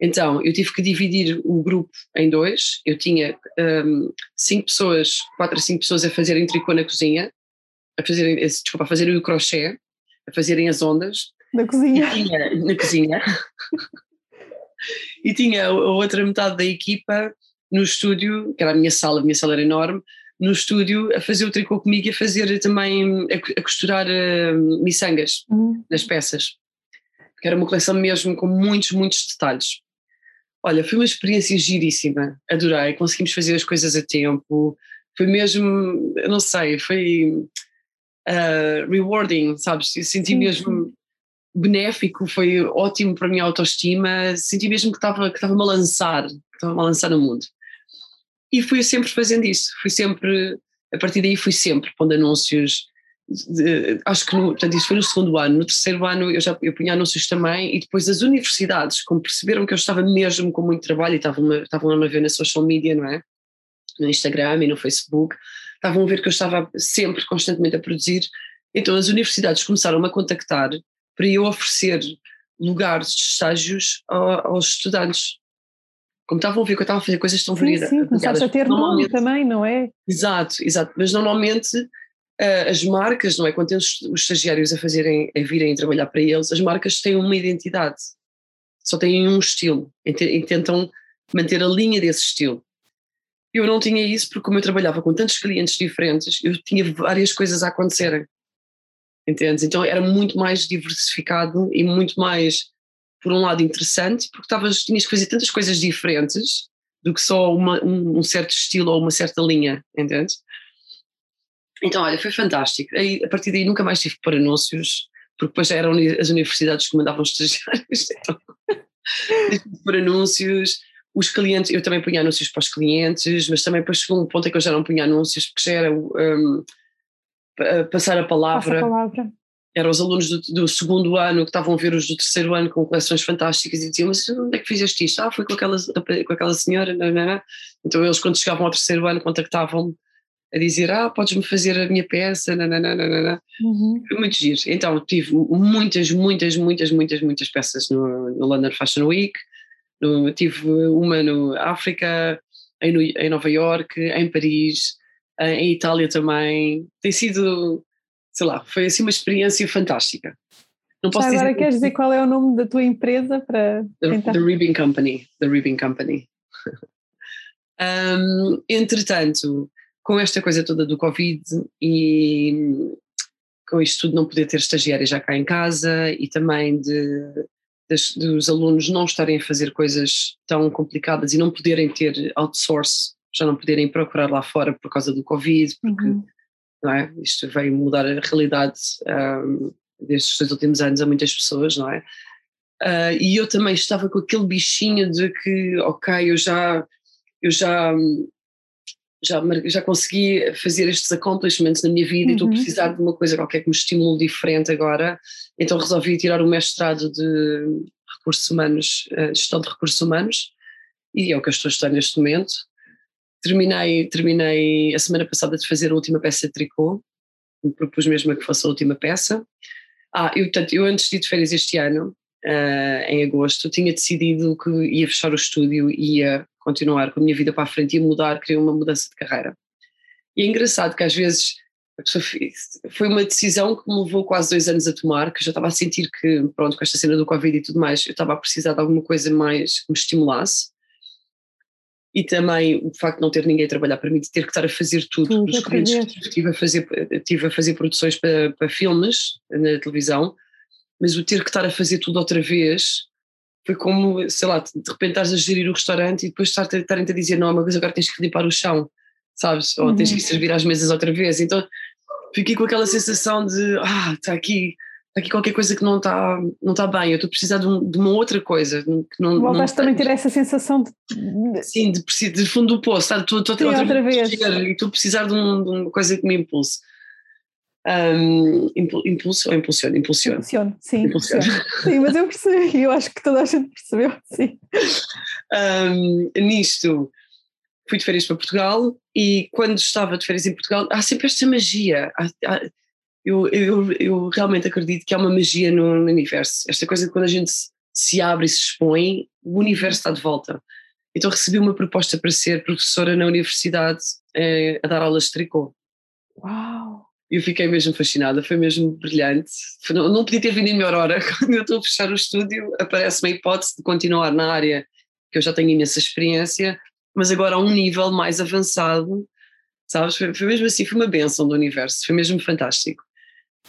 Então, eu tive que dividir o grupo em dois. Eu tinha um, cinco pessoas, quatro a cinco pessoas a fazerem tricô na cozinha, a fazerem, desculpa, a fazerem o crochê, a fazerem as ondas. Na cozinha. Tinha, na cozinha. e tinha a outra metade da equipa no estúdio, que era a minha sala, a minha sala era enorme, no estúdio a fazer o tricô comigo e a fazer também, a, a costurar uh, miçangas uhum. nas peças. Porque era uma coleção mesmo com muitos, muitos detalhes. Olha, foi uma experiência giríssima, adorei, conseguimos fazer as coisas a tempo, foi mesmo, eu não sei, foi uh, rewarding, sabes? Eu senti sim, mesmo benéfico, foi ótimo para a minha autoestima, senti mesmo que estava que estava a lançar, que estava a lançar no mundo. E fui sempre fazendo isso, fui sempre, a partir daí fui sempre pondo anúncios, acho que no, portanto, isso foi no segundo ano, no terceiro ano eu já eu punha anúncios também e depois as universidades, como perceberam que eu estava mesmo com muito trabalho e estavam, estavam a ver na social media, não é? No Instagram e no Facebook, estavam a ver que eu estava sempre, constantemente a produzir, então as universidades começaram a contactar para eu oferecer lugares de estágios aos estudantes. Como estavam a ver que eu estava a fazer coisas tão variadas. Sim, sim, começaste a ter nome também, não é? Exato, exato, mas normalmente as marcas, não é? Quando temos os estagiários a fazerem, a virem trabalhar para eles, as marcas têm uma identidade, só têm um estilo e tentam manter a linha desse estilo. Eu não tinha isso porque como eu trabalhava com tantos clientes diferentes, eu tinha várias coisas a acontecerem. Entendes? Então era muito mais diversificado e muito mais, por um lado, interessante, porque tavas, tinhas que fazer tantas coisas diferentes do que só uma, um, um certo estilo ou uma certa linha, entendes? Então, olha, foi fantástico. Aí, a partir daí nunca mais tive que pôr anúncios, porque depois já eram as universidades que mandavam os estagiários. Então, por anúncios, os clientes, eu também punha anúncios para os clientes, mas também depois chegou um ponto em que eu já não punha anúncios, porque já era um, passar a palavra. Passa a palavra. Eram os alunos do, do, segundo ano que estavam a ver os do terceiro ano com coleções fantásticas e diziam: Mas onde é que fizeste isto? Ah, foi com aquela, com aquela senhora. Não, não, não. Então eles, quando chegavam ao terceiro ano, contactavam-me a dizer, ah, podes-me fazer a minha peça, nananana. Uhum. Foi muito giro. Então tive muitas, muitas, muitas, muitas, muitas peças no, no London Fashion Week, no, tive uma no África, em, em Nova York, em Paris, em Itália também. Tem sido, sei lá, foi assim uma experiência fantástica. Não posso agora dizer queres dizer qual é o nome da tua empresa para The, tentar... the Ribbing Company. The Ribbing Company. um, entretanto, com esta coisa toda do Covid e com isto tudo não poder ter estagiários já cá em casa e também de, dos alunos não estarem a fazer coisas tão complicadas e não poderem ter outsource, já não poderem procurar lá fora por causa do Covid, porque uhum. não é? isto veio mudar a realidade um, destes dois últimos anos a muitas pessoas, não é? Uh, e eu também estava com aquele bichinho de que, ok, eu já, eu já, já, já consegui fazer estes accomplishments na minha vida uhum. e estou a uhum. precisar de uma coisa qualquer que me estimule diferente agora, então resolvi tirar o mestrado de recursos humanos, uh, gestão de recursos humanos, e é o que eu estou a estudar neste momento. Terminei, terminei a semana passada de fazer a última peça de tricô, me propus mesmo a que fosse a última peça. Ah, eu, portanto, eu antes de ir de férias este ano, uh, em agosto, tinha decidido que ia fechar o estúdio e ia continuar com a minha vida para a frente, ia mudar, queria uma mudança de carreira. E é engraçado que às vezes foi uma decisão que me levou quase dois anos a tomar, que eu já estava a sentir que, pronto, com esta cena do Covid e tudo mais, eu estava a precisar de alguma coisa mais que me estimulasse. E também o facto de não ter ninguém a trabalhar para mim, de ter que estar a fazer tudo. tudo Os clientes estive a fazer, estive a fazer produções para, para filmes na televisão, mas o ter que estar a fazer tudo outra vez foi como, sei lá, de repente estás a gerir o restaurante e depois estarem-te a dizer, não, mas agora tens que limpar o chão, sabes? Ou uhum. tens que servir às mesas outra vez. Então fiquei com aquela sensação de, ah, está aqui, está aqui qualquer coisa que não está, não está bem, eu estou a precisar de, um, de uma outra coisa. Que não, Voltaste também a ter essa sensação de... Sim, de, de fundo do poço, estou, estou, outra, outra vez, vez. e estou a precisar de, um, de uma coisa que me impulse. Um, impulsiona? Impulsiona. Impulsiona, sim. Impulsiona. Sim, mas eu percebi, eu acho que toda a gente percebeu, sim. Um, nisto, fui de férias para Portugal e quando estava de férias em Portugal, há sempre esta magia. Há, há, eu, eu, eu realmente acredito que há uma magia no, no, universo. Esta coisa de quando a gente se abre e se expõe, o universo está de volta. Então recebi uma proposta para ser professora na universidade eh, a dar aulas de tricô. Uau! Eu fiquei mesmo fascinada, foi mesmo brilhante. Não, não podia ter vindo em melhor hora. Quando eu estou a fechar o estúdio, aparece-me a hipótese de continuar na área que eu já tenho imensa experiência, mas agora a um nível mais avançado, sabes? Foi, foi mesmo assim, foi uma benção do universo, foi mesmo fantástico.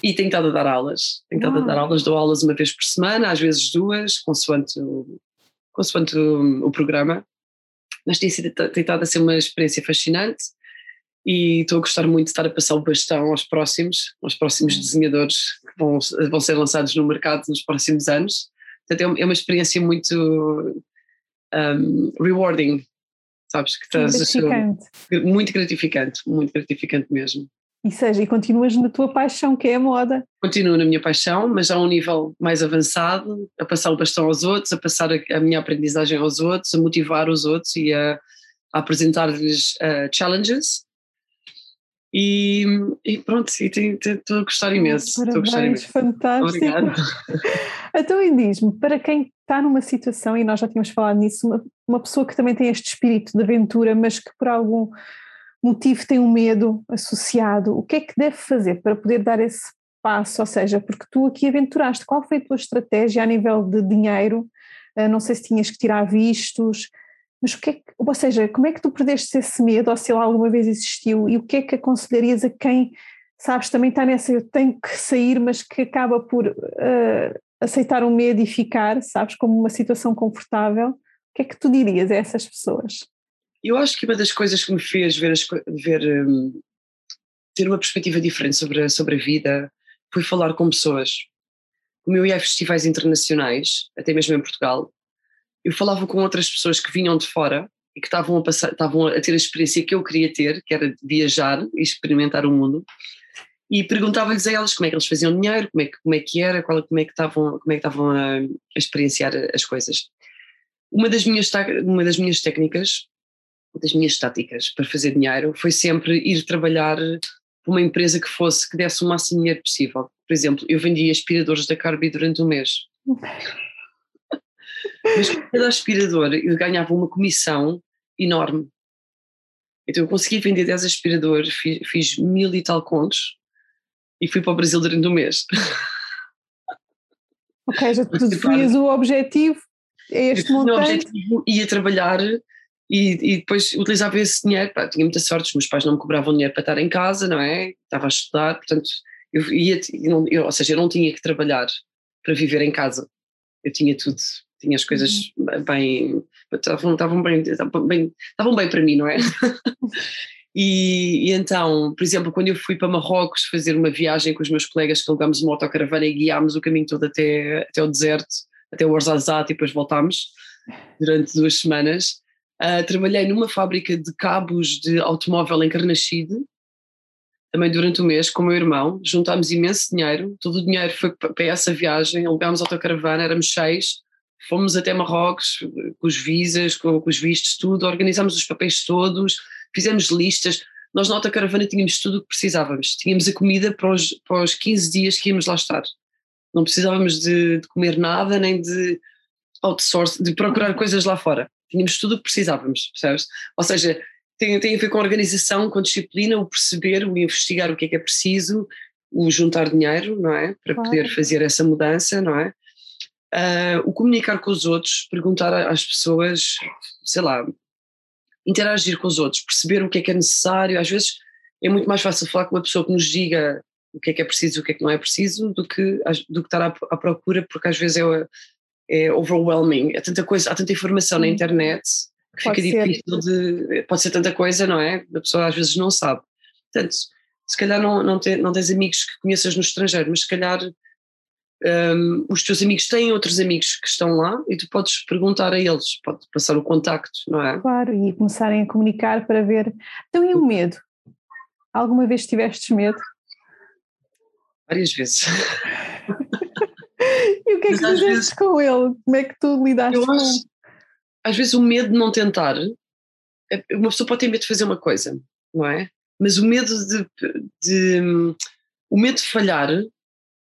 E tenho estado a dar aulas, tenho estado a dar aulas, dou aulas uma vez por semana, às vezes duas, consoante o, consoante o, o programa, mas tem, sido, tem estado a ser uma experiência fascinante e estou a gostar muito de estar a passar o bastão aos próximos, aos próximos desenhadores que vão, vão ser lançados no mercado nos próximos anos. Portanto, é uma experiência muito um, rewarding, sabes? Que estás gratificante. muito gratificante, muito gratificante mesmo. E seja, e continuas na tua paixão, que é a moda. Continuo na minha paixão, mas a um nível mais avançado, a passar o bastão aos outros, a passar a, a minha aprendizagem aos outros, a motivar os outros e a, a apresentar-lhes uh, challenges e, e pronto, estou a gostar imenso. Parabéns, a gostar imenso. fantástico. Obrigada. então, e diz-me, para quem está numa situação, e nós já tínhamos falado nisso, uma, uma pessoa que também tem este espírito de aventura, mas que por algum motivo tem um medo associado, o que é que deve fazer para poder dar esse passo? Ou seja, porque tu aqui aventuraste, qual foi a tua estratégia a nível de dinheiro? Ah, não sei se tinhas que tirar vistos, mas o que é que, ou seja, como é que tu perdeste esse medo, ou se ele alguma vez existiu, e o que é que aconselharias a quem, sabes, também está nessa, eu tenho que sair, mas que acaba por uh, aceitar o medo e ficar, sabes, como uma situação confortável, o que é que tu dirias a essas pessoas? Eu acho que uma das coisas que me fez ver, as, ver um, ter uma perspectiva diferente sobre a, sobre a vida foi falar com pessoas. Como eu ia a festivais internacionais, até mesmo em Portugal, eu falava com outras pessoas que vinham de fora e que estavam a, passar, estavam a ter a experiência que eu queria ter, que era viajar e experimentar o mundo, e perguntava-lhes a elas como é que eles faziam dinheiro, como é que, como é que era, qual, como é que estavam, como é que estavam a, a experienciar as coisas. Uma das, minhas, uma das minhas técnicas, das minhas táticas para fazer dinheiro foi sempre ir trabalhar para uma empresa que fosse, que desse o máximo dinheiro possível. Por exemplo, eu vendia aspiradores da Carby durante um mês. Mas cada aspirador eu ganhava uma comissão enorme. Então eu consegui vender 10 aspiradores, fiz, fiz mil e tal contos e fui para o Brasil durante um mês. Ok, já tu definias o objetivo, é este montante. O objetivo ia trabalhar e, e, depois utilizava esse dinheiro, pá, tinha muita sorte, os meus pais não me cobravam dinheiro para estar em casa, não é? Estava a estudar, portanto, eu ia, eu, ou seja, eu não tinha que trabalhar para viver em casa, eu tinha tudo tinha as coisas uhum. bem, estavam, estavam bem, estavam bem, estavam bem para mim, não é? E, e, então, por exemplo, quando eu fui para Marrocos fazer uma viagem com os meus colegas, que alugámos uma autocaravana e guiámos o caminho todo até, até o deserto, até o Orzazat e depois voltámos durante duas semanas. Uh, trabalhei numa fábrica de cabos de automóvel em Carnaxide, também durante o um mês, com o meu irmão. Juntámos imenso dinheiro, todo o dinheiro foi para essa viagem, alugámos autocaravana, éramos seis, fomos até Marrocos com os visas, com, com os vistos, tudo, organizámos os papéis todos fizemos listas. Nós na autocaravana tínhamos tudo o que precisávamos. Tínhamos a comida para os, para os 15 dias que íamos lá estar. Não precisávamos de, de comer nada, nem de outsource, de procurar coisas lá fora. Tínhamos tudo o que precisávamos, percebes? Ou seja, tem, tem a ver com a organização, com a disciplina, o perceber, o investigar o que é que é preciso, o juntar dinheiro, não é? Para claro. poder fazer essa mudança, não é? Uh, o comunicar com os outros, perguntar às pessoas, sei lá, interagir com os outros, perceber o que é que é necessário. Às vezes é muito mais fácil falar com uma pessoa que nos diga o que é que é preciso e o que é que não é preciso do que, do que estar à, à procura, porque às vezes é, é overwhelming. Há tanta coisa, há tanta informação na internet que pode fica ser. difícil de. Pode ser tanta coisa, não é? A pessoa às vezes não sabe. Portanto, se calhar não, não, tem, não tens amigos que conheças no estrangeiro, mas se calhar um, os teus amigos têm outros amigos que estão lá e tu podes perguntar a eles, pode passar o contacto, não é? Claro, e começarem a comunicar para ver. Então, e o medo? Alguma vez tiveste medo? Várias vezes. e o que é que fizeste vezes, com ele? Como é que tu lidaste com acho, Às vezes o medo de não tentar, é, uma pessoa pode ter medo de fazer uma coisa, não é? Mas o medo de, de o medo de falhar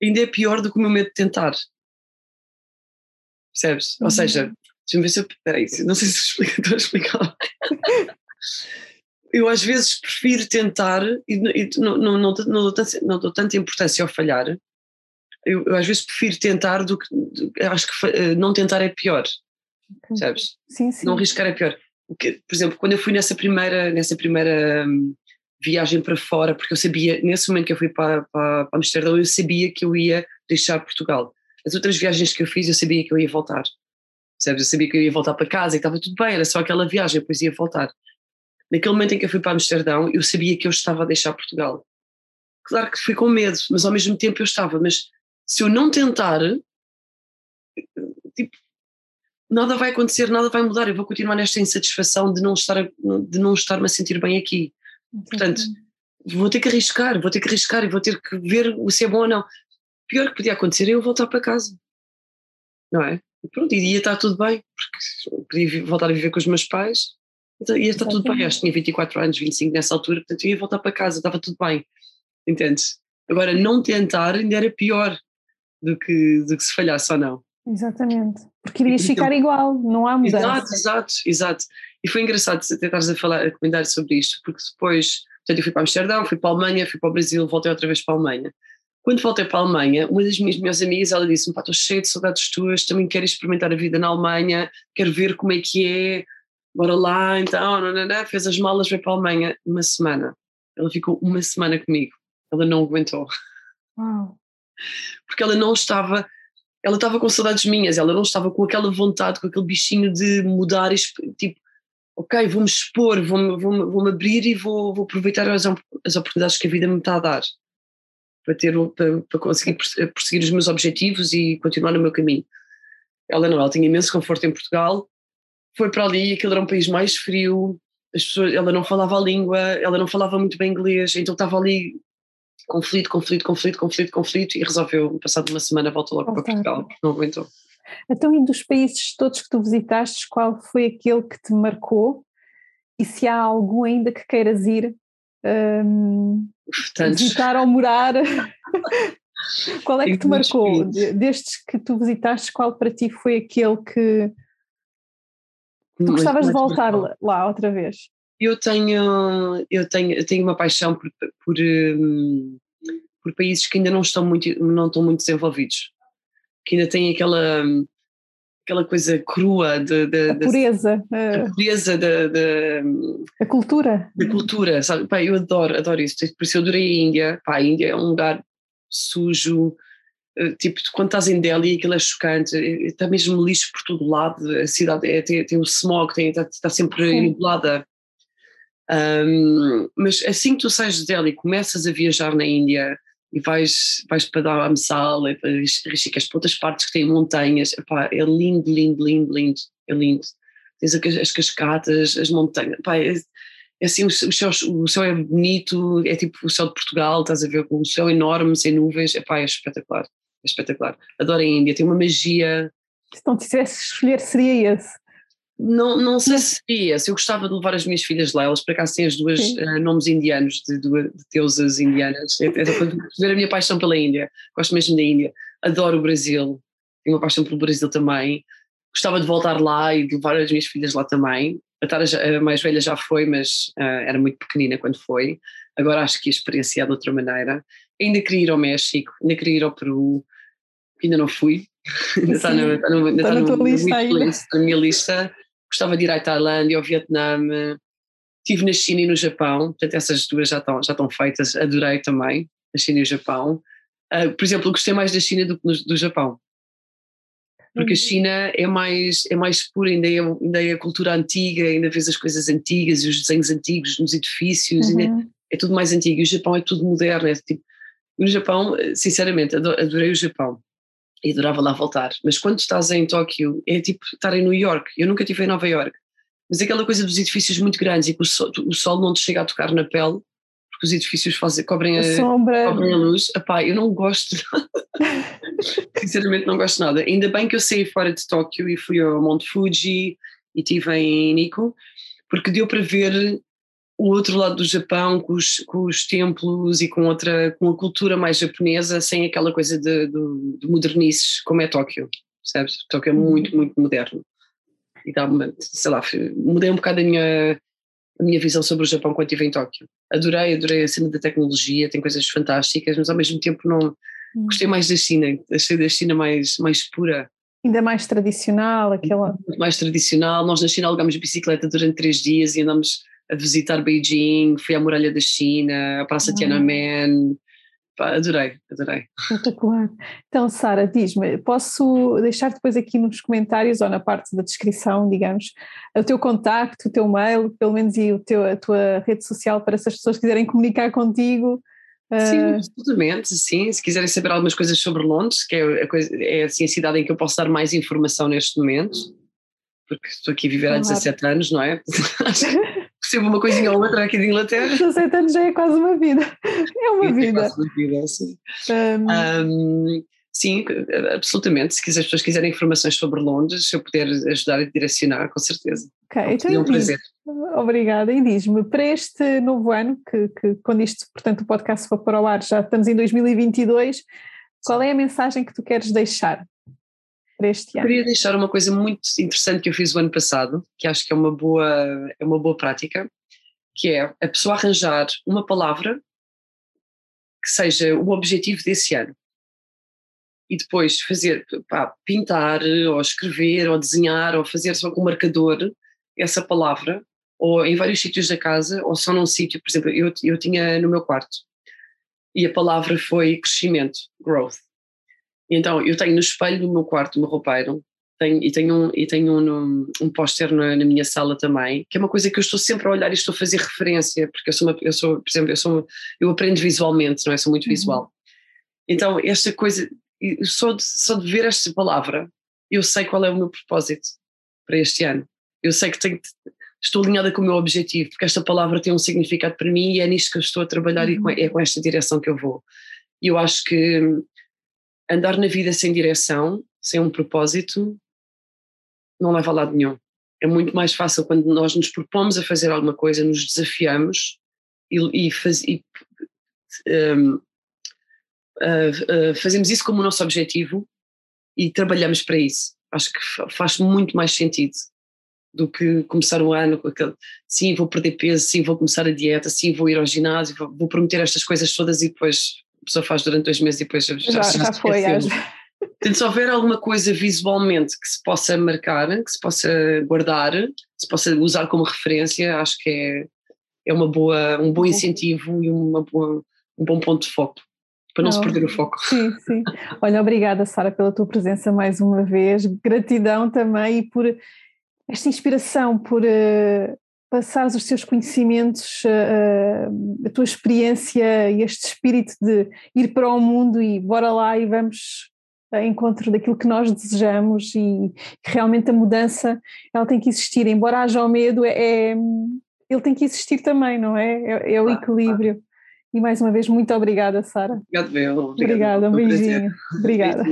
ainda é pior do que o meu medo de tentar. Percebes? Uhum. Ou seja, deixa-me ver se eu. Peraí, não sei se estou a explicar. eu às vezes prefiro tentar e, não, não, não, não, dou tanta, importância ao falhar. Eu, às vezes prefiro tentar do que. Acho que eh, não tentar é pior. Sabes? Sim, sim. Não arriscar é pior. Por exemplo, quando eu fui nessa primeira, nessa primeira hum, viagem para fora, porque eu sabia, nesse momento que eu fui para, para, para Amsterdão, eu sabia que eu ia deixar Portugal. As outras viagens que eu fiz, eu sabia que eu ia voltar. Sabes? Eu sabia que eu ia voltar para casa e estava tudo bem, era só aquela viagem, depois ia voltar. Naquele momento em que eu fui para Amsterdão, eu sabia que eu estava a deixar Portugal. Claro que fui com medo, mas ao mesmo tempo eu estava. Mas se eu não tentar, tipo, nada vai acontecer, nada vai mudar. Eu vou continuar nesta insatisfação de não estar, de não estar-me a sentir bem aqui. Portanto, vou ter que arriscar, vou ter que arriscar e vou ter que ver se é bom ou não. O pior que podia acontecer é eu voltar para casa. Não é? E pronto, e ia estar tudo bem, porque podia voltar a viver com os meus pais, então ia estar tudo bem. Acho que tinha 24 anos, 25 nessa altura, portanto eu ia voltar para casa, estava tudo bem. Entendes? Agora, não tentar ainda era pior do que, do que se falhasse ou não. Exatamente, porque irias então, ficar igual, não há mudança. Exato, exato, exato. E foi engraçado tentares a falar, a comentar sobre isto, porque depois, portanto, eu fui para Amsterdão, fui para a Alemanha, fui para o Brasil, voltei outra vez para a Alemanha. Quando voltei para a Alemanha, uma das minhas melhores amigas, ela disse-me, pá, estou cheia de saudades tuas, também quero experimentar a vida na Alemanha, quero ver como é que é, bora lá, então, não, não, não. fez as malas, veio para a Alemanha uma semana. Ela ficou uma semana comigo, ela não aguentou. Uau. Porque ela não estava, ela estava com saudades minhas, ela não estava com aquela vontade, com aquele bichinho de mudar, tipo, ok, vou-me expor, vou-me vou vou abrir e vou, vou aproveitar as, as oportunidades que a vida me está a dar para, ter, para, para conseguir perseguir os meus objetivos e continuar no meu caminho. Ela não, ela tinha imenso conforto em Portugal, foi para ali, aquilo era um país mais frio, as pessoas, ela não falava a língua, ela não falava muito bem inglês, então estava ali conflito, conflito, conflito, conflito, conflito e resolveu, passado uma semana, volta logo para Portugal, não aguentou. Então, e dos países todos que tu visitaste, qual foi aquele que te marcou? E se há algum ainda que queiras ir um, visitar ou morar? qual é que te marcou? Destes que tu visitaste, qual para ti foi aquele que tu gostavas de voltar lá, lá outra vez? Eu tenho, eu tenho, eu tenho uma paixão por, por, hum, por países que ainda não estão muito, não estão muito desenvolvidos que ainda tem aquela aquela coisa crua de, de, a pureza a pureza da, a cultura. da cultura sabe? Pá, eu adoro adoro isso. Por isso eu adorei a Índia. Pá, a Índia é um lugar sujo eh, tipo quando estás em Delhi aquilo é chocante. Está mesmo lixo por todo lado. A cidade é, tem, tem o smog tem, está, está sempre nublada. Um, mas assim que tu sais de Delhi e começas a viajar na Índia e vais, vais para Amsal, Rishikesh, para outras partes que têm montanhas, epá, é lindo, lindo, lindo, lindo, é lindo. Tens as cascatas, as montanhas, epá, é, é assim, o céu, o céu é bonito, é tipo o céu de Portugal, estás a ver, com o céu enorme, sem nuvens, epá, é espetacular, é espetacular. Adoro a Índia, tem uma magia. Se não tivesse escolher, seria esse. Não, não sei se seria, se eu gostava de levar as minhas filhas lá, elas por acaso têm as duas uh, nomes indianos, de, de, de deusas indianas, é, é ver a minha paixão pela Índia, gosto mesmo da Índia, adoro o Brasil, tenho uma paixão pelo Brasil também, gostava de voltar lá e de levar as minhas filhas lá também, a Tara a mais velha já foi, mas uh, era muito pequenina quando foi, agora acho que ia experienciar de outra maneira, ainda queria ir ao México, ainda queria ir ao Peru, ainda não fui, ainda está, no, está, no, ainda está, está no, lista no, na minha lista, gostava de ir à Tailândia, ao Vietnã, estive na China e no Japão, portanto essas duas já estão, já estão feitas, adorei também a China e o Japão. Uh, por exemplo, gostei mais da China do que do Japão, porque a uhum. China é mais, é mais pura, ainda é, ainda é a cultura antiga, ainda vês as coisas antigas e os desenhos antigos nos edifícios, uhum. é tudo mais antigo, e o Japão é tudo moderno, é tipo, no Japão, sinceramente, adorei o Japão e adorava lá voltar. Mas quando estás em Tóquio, é tipo estar em New York. Eu nunca estive em Nova York. Mas aquela coisa dos edifícios muito grandes e que o sol, o sol não te chega a tocar na pele, porque os edifícios fazem, cobrem, a, a cobrem a luz. Epá, eu não gosto Sinceramente não gosto nada. Ainda bem que eu saí fora de Tóquio e fui ao Monte Fuji e estive em Nikko, porque deu para ver o outro lado do Japão com os, com os templos e com outra com a cultura mais japonesa sem aquela coisa de, de, de modernices como é Tóquio? Tóquio é uhum. muito muito moderno e dá uma, sei lá mudei um bocado a minha a minha visão sobre o Japão quando estive em Tóquio adorei, adorei a cena da tecnologia tem coisas fantásticas mas ao mesmo tempo não uhum. gostei mais da China achei da China mais, mais pura ainda mais tradicional aquela mais tradicional, nós na China alugamos bicicleta durante três dias e andamos a visitar Beijing, fui à Muralha da China, a Praça Tiananmen, Pá, adorei, adorei. Espetacular. Então, Sara, diz-me, posso deixar depois aqui nos comentários ou na parte da descrição, digamos, o teu contacto, o teu mail, pelo menos e o teu, a tua rede social para se as pessoas quiserem comunicar contigo? Sim, uh... absolutamente, sim. Se quiserem saber algumas coisas sobre Londres, que é a, coisa, é assim, a cidade em que eu posso dar mais informação neste momento, porque estou aqui a viver há 17 anos, não é? percebo uma coisinha ou outra aqui de Inglaterra. 17 anos já é quase uma vida. É uma é vida. É quase uma vida, sim. Um... Um, sim, absolutamente. Se quiser, as pessoas quiserem informações sobre Londres, se eu puder ajudar a direcionar, com certeza. Ok, então é um prazer. Obrigada. E diz-me, para este novo ano, que, que quando isto, portanto, o podcast for para o ar, já estamos em 2022, qual é a mensagem que tu queres deixar para este ano? Queria deixar uma coisa muito interessante que eu fiz o ano passado, que acho que é uma boa, é uma boa prática, que é a pessoa arranjar uma palavra que seja o objetivo desse ano. E depois fazer, pá, pintar, ou escrever, ou desenhar, ou fazer só com marcador essa palavra, ou em vários sítios da casa, ou só num sítio, por exemplo, eu, eu tinha no meu quarto, e a palavra foi crescimento, growth. Então, eu tenho no espelho do meu quarto, no meu roupeiro, tenho, e tenho um, e tenho um, um póster na, na, minha sala também, que é uma coisa que eu estou sempre a olhar e estou a fazer referência, porque eu sou, uma, eu sou por exemplo, eu, sou, eu aprendo visualmente, não é? Sou muito uhum. visual. Então, esta coisa, só de, só de ver esta palavra, eu sei qual é o meu propósito para este ano. Eu sei que tenho, estou alinhada com o meu objetivo, porque esta palavra tem um significado para mim e é nisto que eu estou a trabalhar uhum. e é com esta direção que eu vou. E eu acho que andar na vida sem direção, sem um propósito, não leva a lado nenhum. É muito mais fácil quando nós nos propomos a fazer alguma coisa, nos desafiamos e, e, faz, e um, uh, uh, fazemos isso como o nosso objetivo e trabalhamos para isso. Acho que faz muito mais sentido do que começar o ano com aquele sim, vou perder peso, sim, vou começar a dieta, sim, vou ir ao ginásio, vou, vou prometer estas coisas todas e depois pessoa faz durante dois meses e depois já, já, já, já foi. Portanto, se houver alguma coisa visualmente que se possa marcar, que se possa guardar, que se possa usar como referência, acho que é, é uma boa, um bom incentivo e uma boa, um bom ponto de foco, para não, não se perder o foco. Sim, sim. Olha, obrigada, Sara, pela tua presença mais uma vez. Gratidão também e por esta inspiração, por, uh, passares os teus conhecimentos, a, a tua experiência e este espírito de ir para o mundo e bora lá e vamos a encontro daquilo que nós desejamos e realmente a mudança ela tem que existir, embora haja o medo, é, é ele tem que existir também, não é? É, é o equilíbrio. E mais uma vez, muito obrigada, Sara. Obrigado, Obrigada, um beijinho. Obrigada.